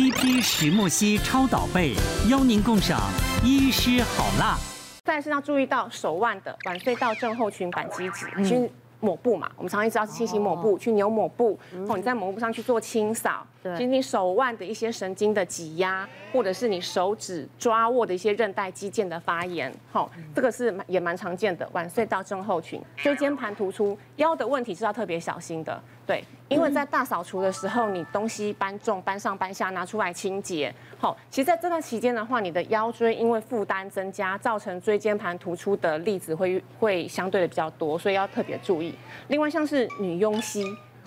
TP 石墨烯超导被，邀您共赏医师好辣。再是要注意到手腕的腕隧道症候群扳机指，去抹布嘛，我们常常知道是清洗抹布，去扭抹布，哦，你在抹布上去做清扫。对，其实你手腕的一些神经的挤压，或者是你手指抓握的一些韧带肌腱的发炎，好，这个是也蛮常见的腕隧道症候群。椎间盘突出，腰的问题是要特别小心的，对，因为在大扫除的时候，你东西搬重、搬上搬下，拿出来清洁，好，其实在这段期间的话，你的腰椎因为负担增加，造成椎间盘突出的例子会会相对的比较多，所以要特别注意。另外像是女佣膝。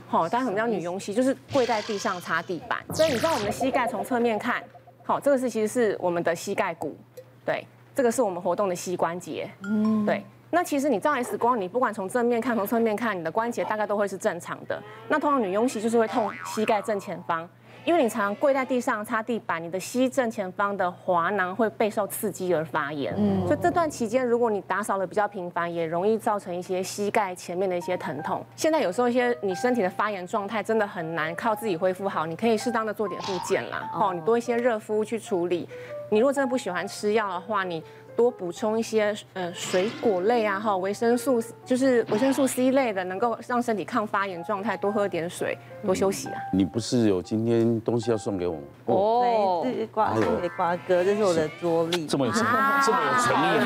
好，大家什么叫女佣膝？就是跪在地上擦地板。所以你知道我们的膝盖从侧面看，好，这个是其实是我们的膝盖骨，对，这个是我们活动的膝关节，嗯，对。那其实你照 X 光，你不管从正面看，从侧面看，你的关节大概都会是正常的。那通常女佣膝就是会痛膝盖正前方。因为你常常跪在地上擦地板，你的膝正前方的滑囊会备受刺激而发炎，嗯，所以这段期间如果你打扫的比较频繁，也容易造成一些膝盖前面的一些疼痛。现在有时候一些你身体的发炎状态真的很难靠自己恢复好，你可以适当的做点复健啦，哦，你多一些热敷去处理。你如果真的不喜欢吃药的话，你。多补充一些呃水果类啊，哈，维生素就是维生素 C 类的，能够让身体抗发炎状态。多喝点水，多休息啊。你不是有今天东西要送给我吗？哦，这是瓜送给瓜哥，这是我的桌历。这么有诚，这么有诚意，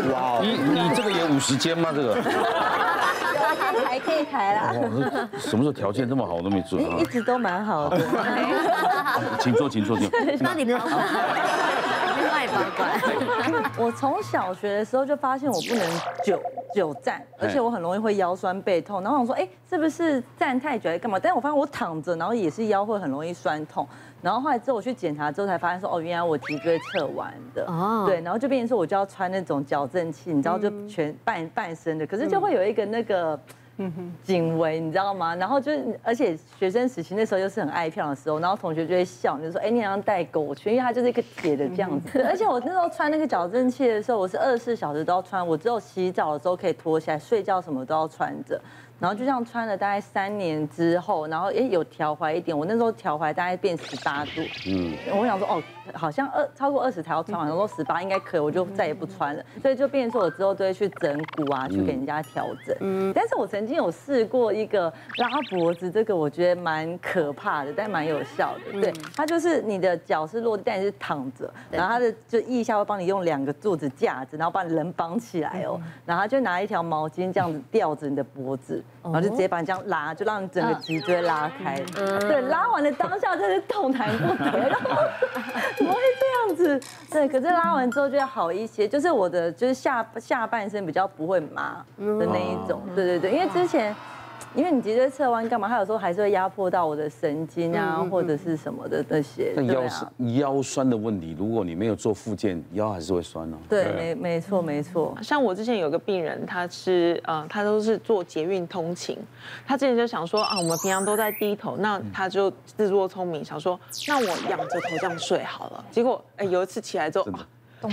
你哇，你你这个也五十肩吗？这个？还可以抬啦。什么时候条件这么我都没做？一直都蛮好的。请坐，请坐，请。那你们。我从小学的时候就发现我不能久久站，而且我很容易会腰酸背痛。然后我说，哎，是不是站太久还干嘛？但是我发现我躺着，然后也是腰会很容易酸痛。然后后来之后我去检查之后才发现说，哦，原来我脊椎侧弯的。哦。对，然后就变成说我就要穿那种矫正器，你知道就全半半身的，可是就会有一个那个。颈围你知道吗？然后就是，而且学生时期那时候又是很爱漂亮的时候，然后同学就会笑，就说：“哎，你好像带狗圈，因为它就是一个铁的这样子。”而且我那时候穿那个矫正器的时候，我是二十四小时都要穿，我只有洗澡的时候可以脱下来，睡觉什么都要穿着。然后就这样穿了大概三年之后，然后哎有调踝一点，我那时候调踝大概变十八度，嗯，我想说哦，好像二超过二十才要穿完，然后说十八应该可以，我就再也不穿了，所以就变成说我之后都会去整骨啊，去给人家调整，嗯，但是我曾经有试过一个拉脖子，这个我觉得蛮可怕的，但蛮有效的，对，它就是你的脚是落地，但是躺着，然后它的就腋下会帮你用两个柱子架着，然后把你人绑起来哦，然后他就拿一条毛巾这样子吊着你的脖子。然后就直接把你这样拉，就让你整个脊椎拉开。嗯、对，拉完的当下真是痛弹不得，怎么会这样子？对，可是拉完之后就要好一些，就是我的就是下下半身比较不会麻的那一种。对对对，因为之前。因为你脊椎侧弯干嘛？他有时候还是会压迫到我的神经啊，或者是什么的那些。那腰腰酸的问题，如果你没有做复健，腰还是会酸哦。对，没没错没错。像我之前有个病人，他是呃，他都是做捷运通勤，他之前就想说啊，我们平常都在低头，那他就自作聪明想说，那我仰着头这样睡好了。结果哎，有一次起来之后。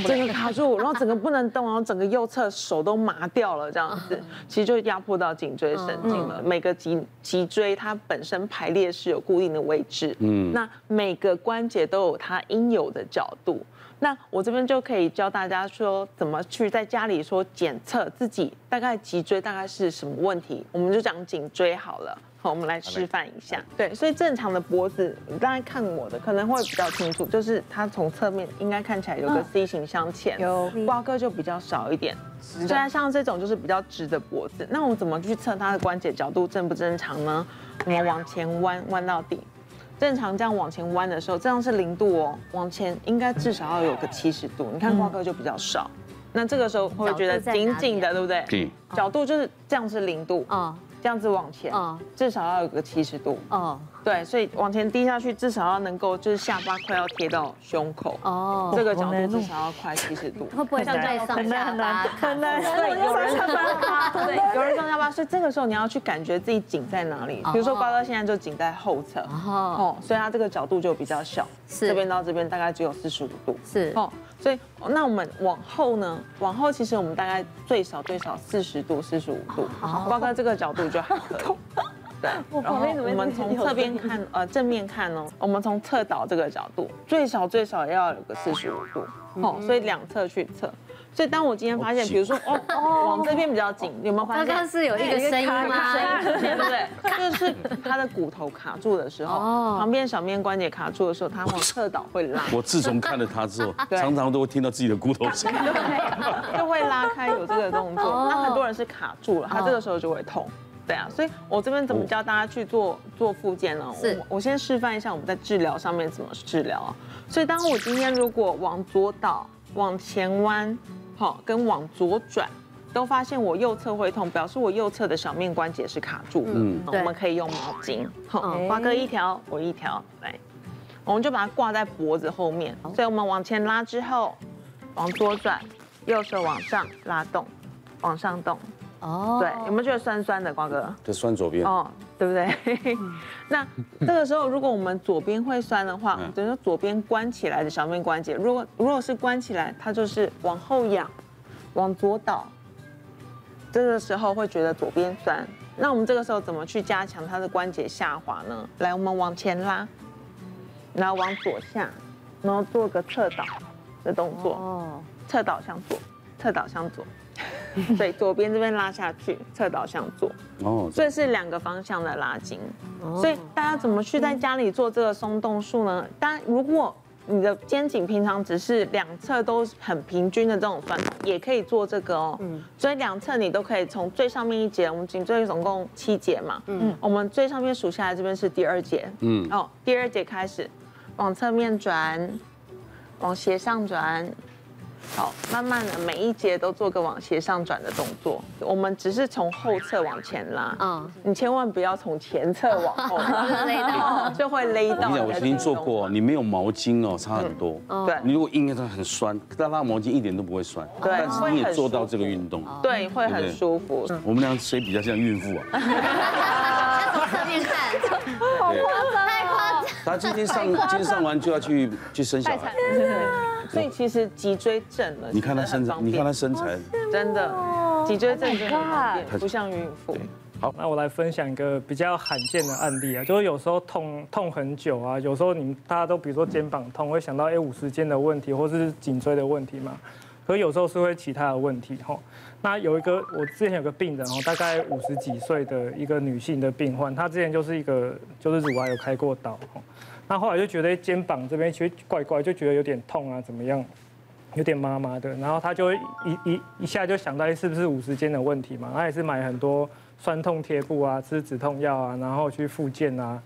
整个卡住，然后整个不能动，然后整个右侧手都麻掉了，这样子，其实就压迫到颈椎神经了。每个脊脊椎它本身排列是有固定的位置，嗯，那每个关节都有它应有的角度。那我这边就可以教大家说，怎么去在家里说检测自己大概脊椎大概是什么问题。我们就讲颈椎好了。好，我们来示范一下。对，所以正常的脖子，你刚才看我的可能会比较清楚，就是它从侧面应该看起来有个 C 型向前，有瓜哥就比较少一点。虽然像这种就是比较直的脖子，那我们怎么去测它的关节角度正不正常呢？我们往前弯，弯到底。正常这样往前弯的时候，这样是零度哦，往前应该至少要有个七十度。你看瓜哥就比较少，那这个时候会觉得紧紧的，对不对？角度就是这样是零度。嗯。这样子往前，至少要有个七十度。哦，对，所以往前低下去，至少要能够就是下巴快要贴到胸口。哦，这个角度至少要快七十度。会不会像在上下巴？可能。对，有人上下巴。对，有人上下巴。所以这个时候你要去感觉自己颈在哪里。比如说瓜哥现在就颈在后侧。哦。所以他这个角度就比较小。是。这边到这边大概只有四十五度。是。哦。所以，那我们往后呢？往后其实我们大概最少最少四十度、四十五度，包括这个角度就还可以。对，然后我们从侧边看，呃，正面看哦，我们从侧倒这个角度，最少最少要有个四十五度，哦，所以两侧去测。所以当我今天发现，比如说哦哦，往这边比较紧，有没有发现？刚刚是有一个声音吗？对不对？就是他的骨头卡住的时候，旁边小面关节卡住的时候，他往侧倒会拉。我自从看了他之后，常常都会听到自己的骨头声，就会拉开有这个动作。那很多人是卡住了，他这个时候就会痛。对啊，所以我这边怎么教大家去做做复健呢？是，我先示范一下我们在治疗上面怎么治疗啊。所以当我今天如果往左倒，往前弯。好，跟往左转，都发现我右侧会痛，表示我右侧的小面关节是卡住的。嗯，我们可以用毛巾，好，瓜哥一条，我一条，来，我们就把它挂在脖子后面。所以我们往前拉之后，往左转，右手往上拉动，往上动。哦，对，有没有觉得酸酸的，瓜哥？就酸左边。哦，对不对？那这个时候，如果我们左边会酸的话，等于说左边关起来的小面关节，如果如果是关起来，它就是往后仰，往左倒。这个时候会觉得左边酸。那我们这个时候怎么去加强它的关节下滑呢？来，我们往前拉，然后往左下，然后做个侧倒的动作。哦，侧倒向左，侧倒向左。对，左边这边拉下去，侧倒向左。哦，所以是两个方向的拉筋。所以大家怎么去在家里做这个松动术呢？当然，如果你的肩颈平常只是两侧都很平均的这种分，也可以做这个哦。嗯。所以两侧你都可以从最上面一节，我们颈椎总共七节嘛。嗯。我们最上面数下来，这边是第二节。嗯。哦，第二节开始，往侧面转，往斜上转。好，慢慢的每一节都做个往斜上转的动作。我们只是从后侧往前拉，嗯，你千万不要从前侧往后拉，就会勒到。你讲，我曾经做过，你没有毛巾哦，差很多。对，你如果硬它很酸，但拉毛巾一点都不会酸。对，但是你也做到这个运动，对，会很舒服。我们俩谁比较像孕妇啊？从侧面看。他今天上，今天上完就要去去生小孩。所以其实脊椎正了，你看他身材，你看他身材，真的脊椎正真的很方便，不像孕妇。好，那我来分享一个比较罕见的案例啊，就是有时候痛痛很久啊，有时候你们大家都比如说肩膀痛，会想到哎五十肩的问题，或是颈椎的问题嘛。可有时候是会其他的问题哈。那有一个我之前有个病人哦，大概五十几岁的一个女性的病患，她之前就是一个就是乳癌有开过刀哈。那后来就觉得肩膀这边其实怪怪，就觉得有点痛啊，怎么样，有点麻麻的。然后他就一一一下就想到，哎，是不是五十肩的问题嘛？他也是买很多酸痛贴布啊，吃止痛药啊，然后去复健啊，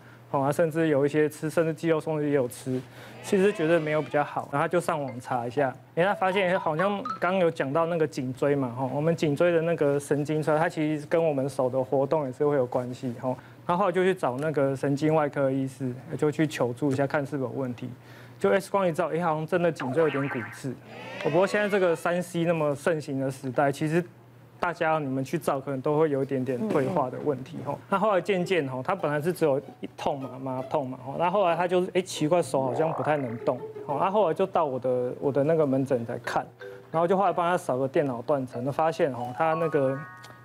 甚至有一些吃，甚至肌肉松弛也有吃。其实觉得没有比较好，然后他就上网查一下，哎，他发现好像刚刚有讲到那个颈椎嘛，哈，我们颈椎的那个神经丛，它其实跟我们手的活动也是会有关系，哈。然后来就去找那个神经外科医师，就去求助一下，看是否有问题。就 X 光一照，哎，好像真的颈椎有点骨刺。不过现在这个三 C 那么盛行的时代，其实大家你们去照，可能都会有一点点退化的问题。哈，那后来渐渐哈，他本来是只有一痛嘛，麻痛嘛。吼，那后来他就是，哎，奇怪，手好像不太能动。哦，那后来就到我的我的那个门诊来看，然后就后来帮他扫个电脑断层，就发现哦，他那个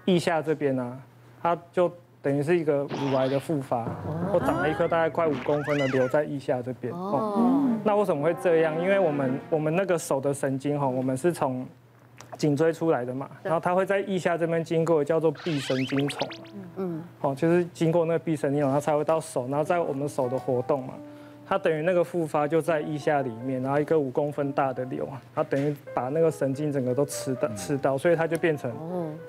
腋下这边呢，他就。等于是一个乳癌的复发，我长了一颗大概快五公分的瘤在腋下这边。哦，那为什么会这样？因为我们我们那个手的神经哈，我们是从颈椎出来的嘛，然后它会在腋下这边经过叫做臂神经丛。嗯嗯，好，就是经过那个臂神经丛，它才会到手，然后在我们手的活动嘛。它等于那个复发就在腋下里面，然后一个五公分大的瘤，它等于把那个神经整个都吃到吃到，所以它就变成，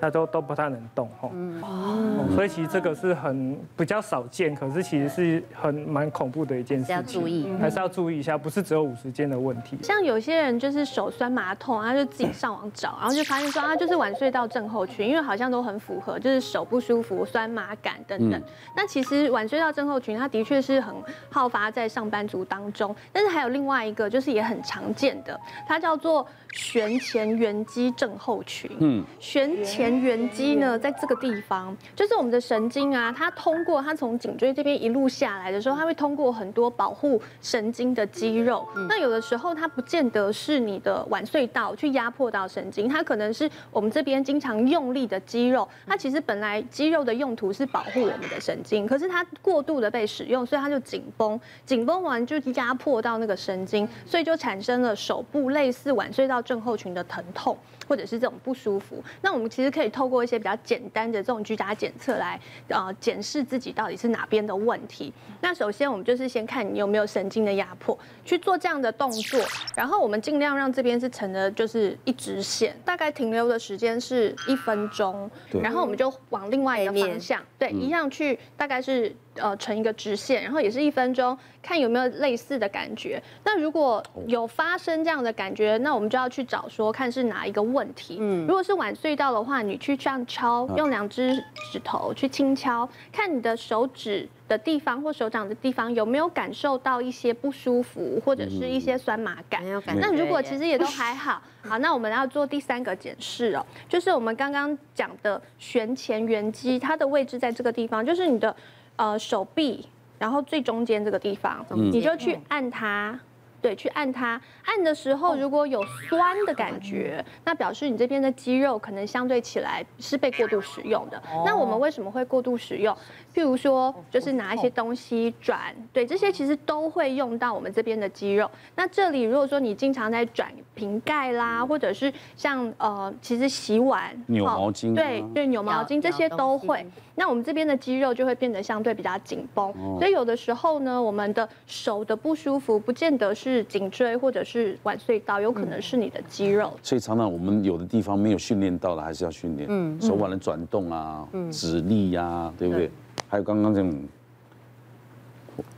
它都都不太能动哈。哦，所以其实这个是很比较少见，可是其实是很蛮恐怖的一件事情，要注意，还是要注意一下，不是只有五十肩的问题。像有些人就是手酸麻痛，他就自己上网找，然后就发现说啊就是晚睡到症候群，因为好像都很符合，就是手不舒服、酸麻感等等。那其实晚睡到症候群，它的确是很好发在上。班族当中。但是还有另外一个，就是也很常见的，它叫做旋前缘肌症候群。嗯，旋前缘肌呢，在这个地方，就是我们的神经啊，它通过它从颈椎这边一路下来的时候，它会通过很多保护神经的肌肉。那有的时候它不见得是你的腕隧道去压迫到神经，它可能是我们这边经常用力的肌肉。它其实本来肌肉的用途是保护我们的神经，可是它过度的被使用，所以它就紧绷，紧绷完就压迫到那个神经，所以就产生了手部类似腕隧道症候群的疼痛。或者是这种不舒服，那我们其实可以透过一些比较简单的这种居家检测来，呃，检视自己到底是哪边的问题。那首先我们就是先看你有没有神经的压迫，去做这样的动作，然后我们尽量让这边是成的就是一直线，大概停留的时间是一分钟，然后我们就往另外一个方向，对，一样去大概是。呃，成一个直线，然后也是一分钟，看有没有类似的感觉。那如果有发生这样的感觉，那我们就要去找说，看是哪一个问题。嗯，如果是晚隧道的话，你去这样敲，用两只指头去轻敲，看你的手指的地方或手掌的地方有没有感受到一些不舒服，或者是一些酸麻感。没有感觉。那如果其实也都还好，好，那我们要做第三个检视哦，就是我们刚刚讲的旋前缘肌，它的位置在这个地方，就是你的。呃，手臂，然后最中间这个地方，嗯、你就去按它。对，去按它，按的时候如果有酸的感觉，那表示你这边的肌肉可能相对起来是被过度使用的。那我们为什么会过度使用？譬如说，就是拿一些东西转，对，这些其实都会用到我们这边的肌肉。那这里如果说你经常在转瓶盖啦，或者是像呃，其实洗碗、扭毛巾，对对，扭毛巾这些都会。那我们这边的肌肉就会变得相对比较紧绷，所以有的时候呢，我们的手的不舒服不见得是。是颈椎或者是腕隧道，有可能是你的肌肉。所以常常我们有的地方没有训练到的，还是要训练。嗯，手腕的转动啊，指力呀，对不对？还有刚刚这种，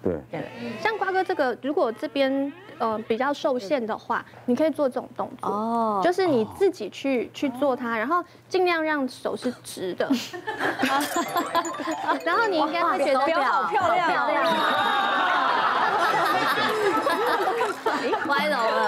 对。像瓜哥这个，如果这边呃比较受限的话，你可以做这种动作。哦。就是你自己去去做它，然后尽量让手是直的。然后你应该会觉得好漂亮。歪楼了，